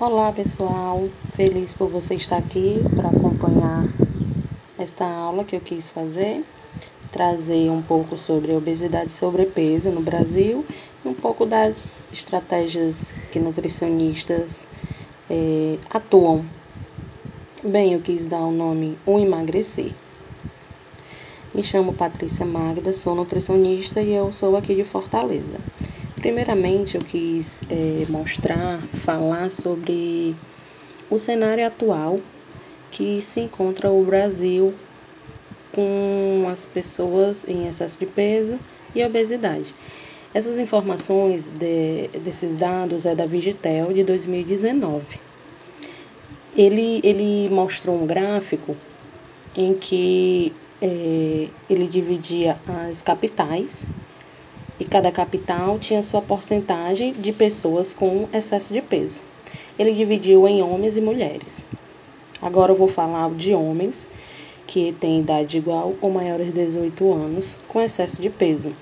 Olá pessoal, feliz por você estar aqui para acompanhar esta aula que eu quis fazer, trazer um pouco sobre obesidade e sobrepeso no Brasil e um pouco das estratégias que nutricionistas é, atuam. Bem, eu quis dar o nome O Emagrecer. Me chamo Patrícia Magda, sou nutricionista e eu sou aqui de Fortaleza. Primeiramente, eu quis é, mostrar, falar sobre o cenário atual que se encontra o Brasil com as pessoas em excesso de peso e obesidade. Essas informações de, desses dados é da Vigitel de 2019. Ele, ele mostrou um gráfico em que é, ele dividia as capitais e cada capital tinha sua porcentagem de pessoas com excesso de peso. Ele dividiu em homens e mulheres. Agora eu vou falar de homens que têm idade igual ou maior de 18 anos com excesso de peso.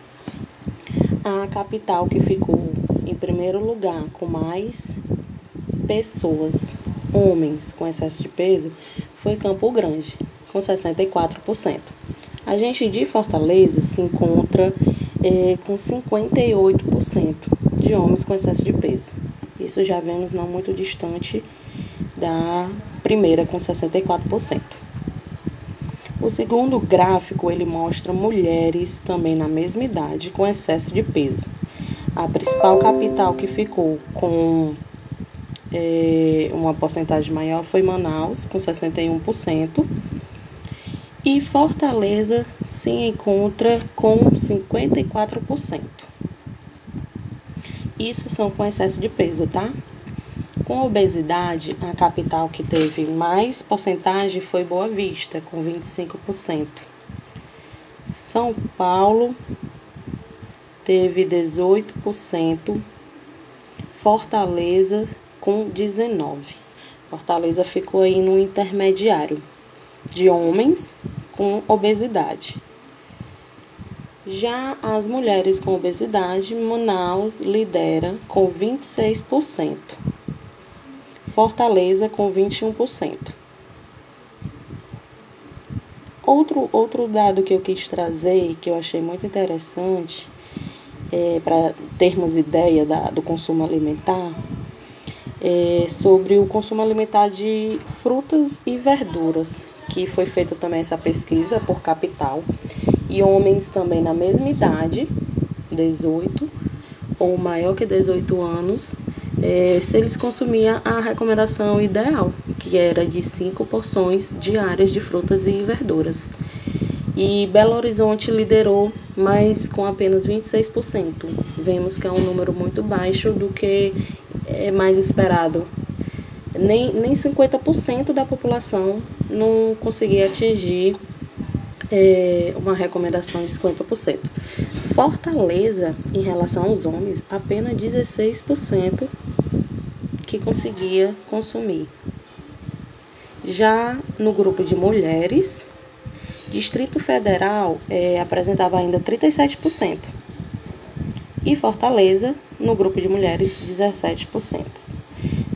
A capital que ficou em primeiro lugar com mais pessoas, homens com excesso de peso, foi Campo Grande, com 64%. A gente de Fortaleza se encontra é, com 58% de homens com excesso de peso. Isso já vemos não muito distante da primeira, com 64%. O segundo gráfico ele mostra mulheres também na mesma idade com excesso de peso. A principal capital que ficou com é, uma porcentagem maior foi Manaus, com 61%. E Fortaleza se encontra com 54%. Isso são com excesso de peso, tá? Com obesidade, a capital que teve mais porcentagem foi Boa Vista, com 25%. São Paulo teve 18%. Fortaleza com 19%. Fortaleza ficou aí no intermediário de homens com obesidade. Já as mulheres com obesidade, Manaus lidera com 26%, Fortaleza com 21%. Outro, outro dado que eu quis trazer, que eu achei muito interessante, é, para termos ideia da, do consumo alimentar, é sobre o consumo alimentar de frutas e verduras que foi feita também essa pesquisa por capital, e homens também na mesma idade, 18 ou maior que 18 anos, é, se eles consumiam a recomendação ideal, que era de 5 porções diárias de frutas e verduras. E Belo Horizonte liderou, mas com apenas 26%. Vemos que é um número muito baixo do que é mais esperado nem, nem 50% da população não conseguia atingir é, uma recomendação de 50%. Fortaleza, em relação aos homens, apenas 16% que conseguia consumir. Já no grupo de mulheres, Distrito Federal é, apresentava ainda 37%. E Fortaleza, no grupo de mulheres, 17%.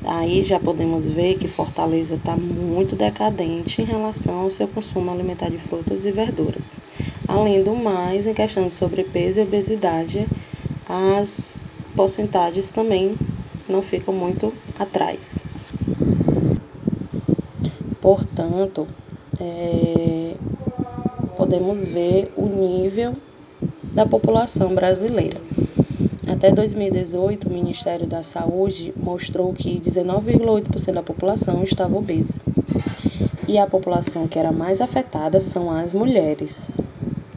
Aí já podemos ver que Fortaleza está muito decadente em relação ao seu consumo alimentar de frutas e verduras. Além do mais, em questão de sobrepeso e obesidade, as porcentagens também não ficam muito atrás. Portanto, é, podemos ver o nível da população brasileira. Até 2018, o Ministério da Saúde mostrou que 19,8% da população estava obesa. E a população que era mais afetada são as mulheres.